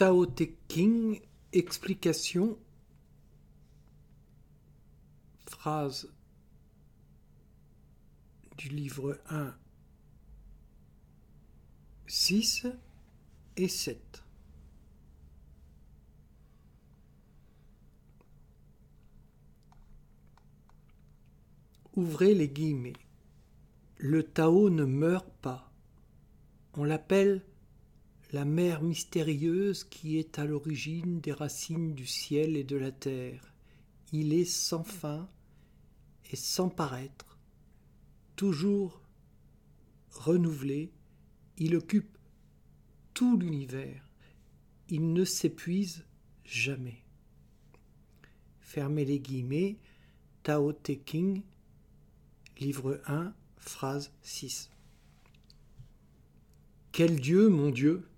Tao Te King, explication, phrase du livre 1, 6 et 7. Ouvrez les guillemets. Le Tao ne meurt pas. On l'appelle la mer mystérieuse qui est à l'origine des racines du ciel et de la terre. Il est sans fin et sans paraître, toujours renouvelé, il occupe tout l'univers, il ne s'épuise jamais. Fermez les guillemets, Tao Te King, livre 1, phrase 6. Quel Dieu, mon Dieu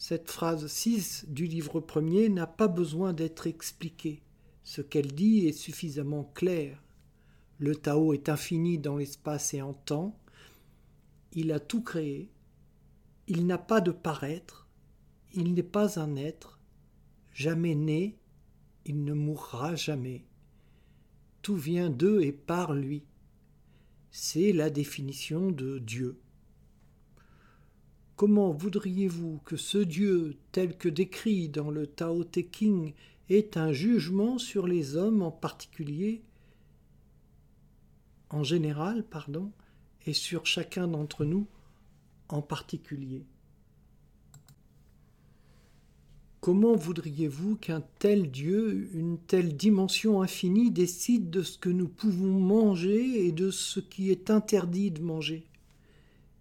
cette phrase 6 du livre premier n'a pas besoin d'être expliquée. Ce qu'elle dit est suffisamment clair. Le Tao est infini dans l'espace et en temps. Il a tout créé. Il n'a pas de paraître. Il n'est pas un être. Jamais né. Il ne mourra jamais. Tout vient d'eux et par lui. C'est la définition de Dieu. Comment voudriez-vous que ce Dieu, tel que décrit dans le Tao Te King, ait un jugement sur les hommes en particulier, en général, pardon, et sur chacun d'entre nous en particulier? Comment voudriez-vous qu'un tel Dieu, une telle dimension infinie, décide de ce que nous pouvons manger et de ce qui est interdit de manger?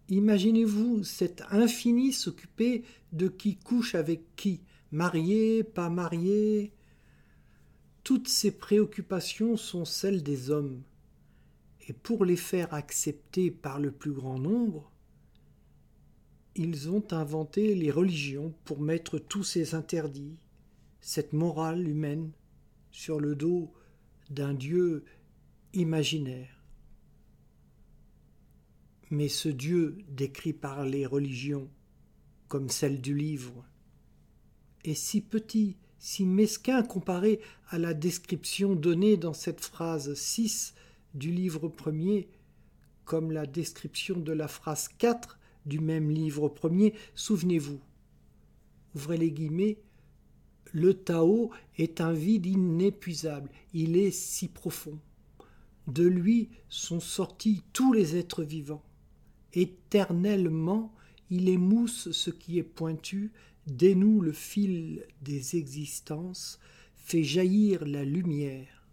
Imaginez-vous cet infini s'occuper de qui couche avec qui, marié, pas marié. Toutes ces préoccupations sont celles des hommes, et pour les faire accepter par le plus grand nombre, ils ont inventé les religions pour mettre tous ces interdits, cette morale humaine, sur le dos d'un Dieu imaginaire. Mais ce Dieu décrit par les religions, comme celle du livre, est si petit, si mesquin comparé à la description donnée dans cette phrase 6 du livre premier, comme la description de la phrase 4 du même livre premier, souvenez-vous. Ouvrez les guillemets. Le Tao est un vide inépuisable, il est si profond. De lui sont sortis tous les êtres vivants. Éternellement, il émousse ce qui est pointu, dénoue le fil des existences, fait jaillir la lumière.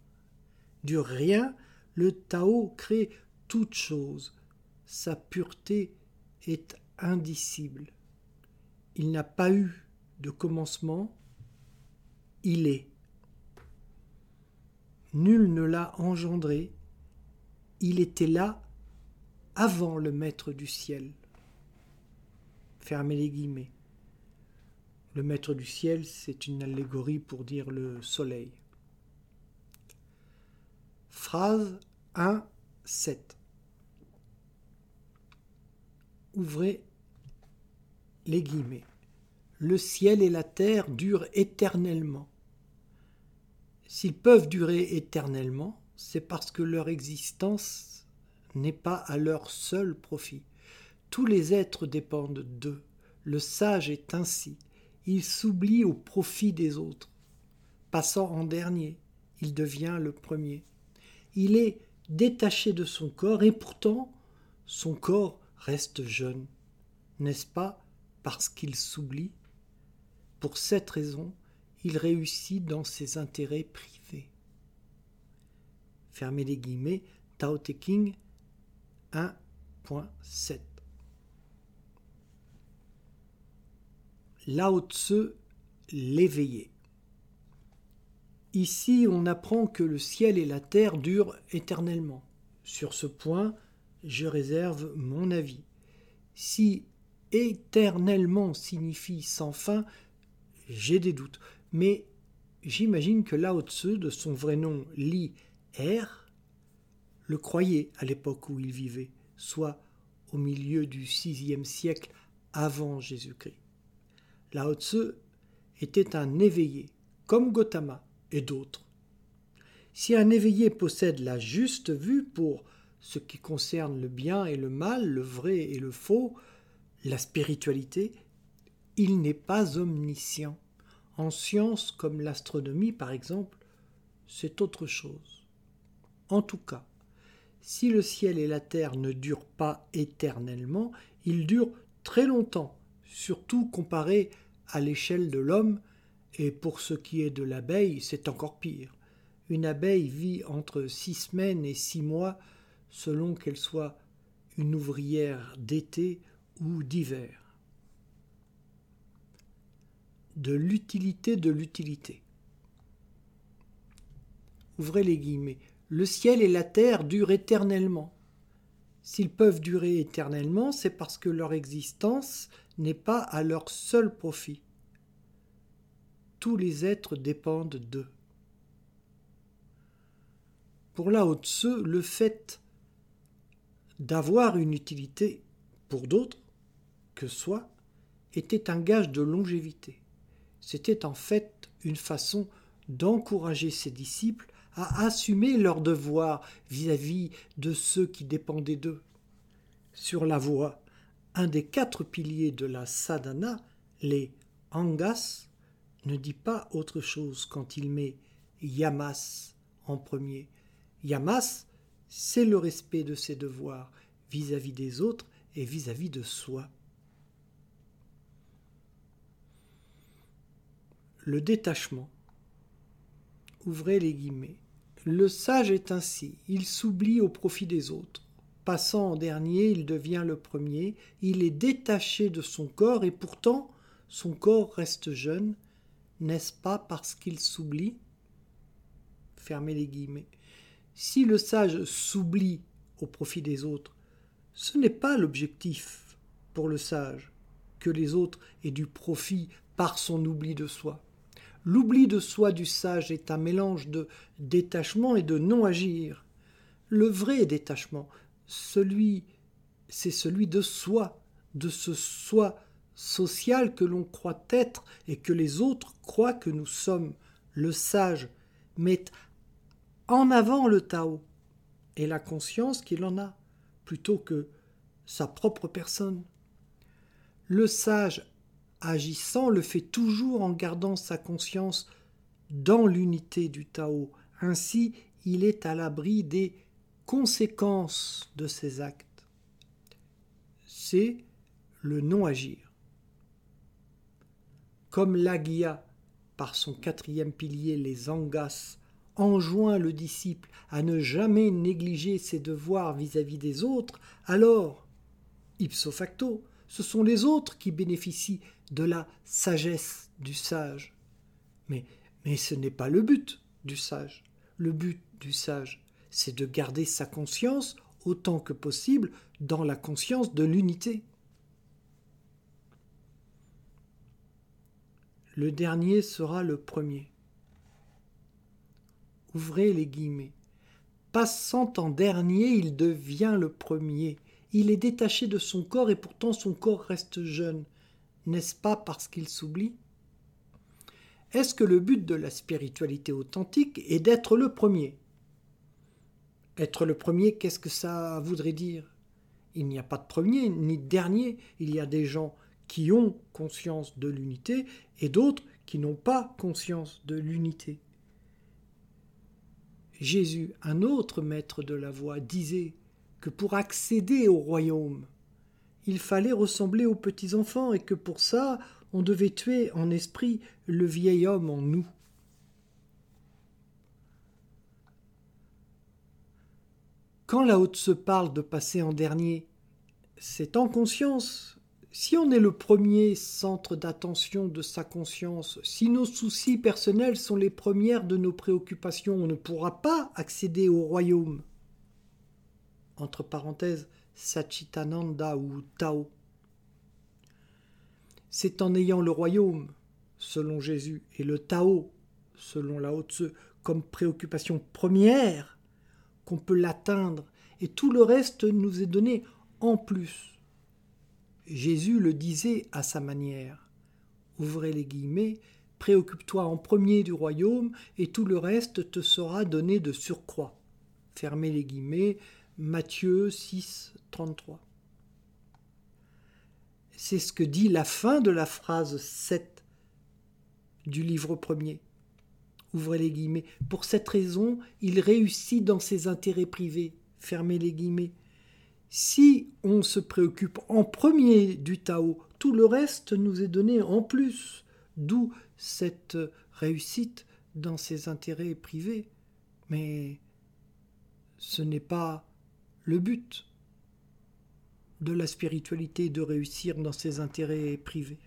Du rien, le Tao crée toute chose. Sa pureté est indicible. Il n'a pas eu de commencement, il est. Nul ne l'a engendré, il était là avant le Maître du ciel. Fermez les guillemets. Le Maître du ciel, c'est une allégorie pour dire le soleil. Phrase 1, 7. Ouvrez les guillemets. Le ciel et la terre durent éternellement. S'ils peuvent durer éternellement, c'est parce que leur existence n'est pas à leur seul profit. Tous les êtres dépendent d'eux. Le sage est ainsi. Il s'oublie au profit des autres. Passant en dernier, il devient le premier. Il est détaché de son corps et pourtant son corps reste jeune. N'est-ce pas parce qu'il s'oublie? Pour cette raison, il réussit dans ses intérêts privés. Fermez les guillemets, Tao Te King 1.7 Lao Tse, l'éveillé. Ici, on apprend que le ciel et la terre durent éternellement. Sur ce point, je réserve mon avis. Si éternellement signifie sans fin, j'ai des doutes. Mais j'imagine que Lao Tse, de son vrai nom Li Er, le croyait à l'époque où il vivait, soit au milieu du VIe siècle avant Jésus-Christ. Lao Tzu était un éveillé, comme Gautama et d'autres. Si un éveillé possède la juste vue pour ce qui concerne le bien et le mal, le vrai et le faux, la spiritualité, il n'est pas omniscient. En science comme l'astronomie par exemple, c'est autre chose. En tout cas, si le ciel et la terre ne durent pas éternellement, ils durent très longtemps, surtout comparé à l'échelle de l'homme, et pour ce qui est de l'abeille, c'est encore pire. Une abeille vit entre six semaines et six mois selon qu'elle soit une ouvrière d'été ou d'hiver. De l'utilité de l'utilité. Ouvrez les guillemets. Le ciel et la terre durent éternellement. S'ils peuvent durer éternellement, c'est parce que leur existence n'est pas à leur seul profit. Tous les êtres dépendent d'eux. Pour Lao Tzu, le fait d'avoir une utilité pour d'autres que soi était un gage de longévité. C'était en fait une façon d'encourager ses disciples à assumer leurs devoirs vis-à-vis de ceux qui dépendaient d'eux. Sur la voie, un des quatre piliers de la sadhana, les angas, ne dit pas autre chose quand il met yamas en premier. Yamas, c'est le respect de ses devoirs vis-à-vis des autres et vis-à-vis de soi. Le détachement. Ouvrez les guillemets. Le sage est ainsi, il s'oublie au profit des autres. Passant en dernier, il devient le premier, il est détaché de son corps et pourtant son corps reste jeune, n'est-ce pas parce qu'il s'oublie? Fermez les guillemets. Si le sage s'oublie au profit des autres, ce n'est pas l'objectif pour le sage que les autres aient du profit par son oubli de soi. L'oubli de soi du sage est un mélange de détachement et de non-agir. Le vrai détachement, celui, c'est celui de soi, de ce soi social que l'on croit être et que les autres croient que nous sommes. Le sage met en avant le Tao et la conscience qu'il en a, plutôt que sa propre personne. Le sage agissant le fait toujours en gardant sa conscience dans l'unité du Tao. Ainsi, il est à l'abri des conséquences de ses actes. C'est le non-agir. Comme l'Agia, par son quatrième pilier, les Angas, enjoint le disciple à ne jamais négliger ses devoirs vis-à-vis des autres, alors, ipso facto, ce sont les autres qui bénéficient de la sagesse du sage. Mais, ce n'est pas le but du sage. Le but du sage, c'est de garder sa conscience autant que possible dans la conscience de l'unité. Le dernier sera le premier ouvrez les guillemets. Passant en dernier, il devient le premier. Il est détaché de son corps et pourtant son corps reste jeune. N'est-ce pas parce qu'il s'oublie? Est-ce que le but de la spiritualité authentique est d'être le premier? Être le premier, qu'est-ce que ça voudrait dire? Il n'y a pas de premier ni de dernier. Il y a des gens qui ont conscience de l'unité et d'autres qui n'ont pas conscience de l'unité. Jésus, un autre maître de la voie, disait pour accéder au royaume, il fallait ressembler aux petits enfants et que pour ça, on devait tuer en esprit le vieil homme en nous. Quand la haute se parle de passer en dernier, c'est en conscience si on est le premier centre d'attention de sa conscience, si nos soucis personnels sont les premières de nos préoccupations, on ne pourra pas accéder au royaume. Entre parenthèses, Sachitananda ou Tao. C'est en ayant le royaume, selon Jésus, et le Tao, selon la Haute comme préoccupation première, qu'on peut l'atteindre, et tout le reste nous est donné en plus. Jésus le disait à sa manière. ouvrez les guillemets, préoccupe-toi en premier du royaume et tout le reste te sera donné de surcroît. Fermez les guillemets, Matthieu 6, 33. C'est ce que dit la fin de la phrase 7 du livre premier. Ouvrez les guillemets. Pour cette raison, il réussit dans ses intérêts privés. Fermez les guillemets. Si on se préoccupe en premier du Tao, tout le reste nous est donné en plus, d'où cette réussite dans ses intérêts privés. Mais ce n'est pas le but de la spiritualité de réussir dans ses intérêts privés.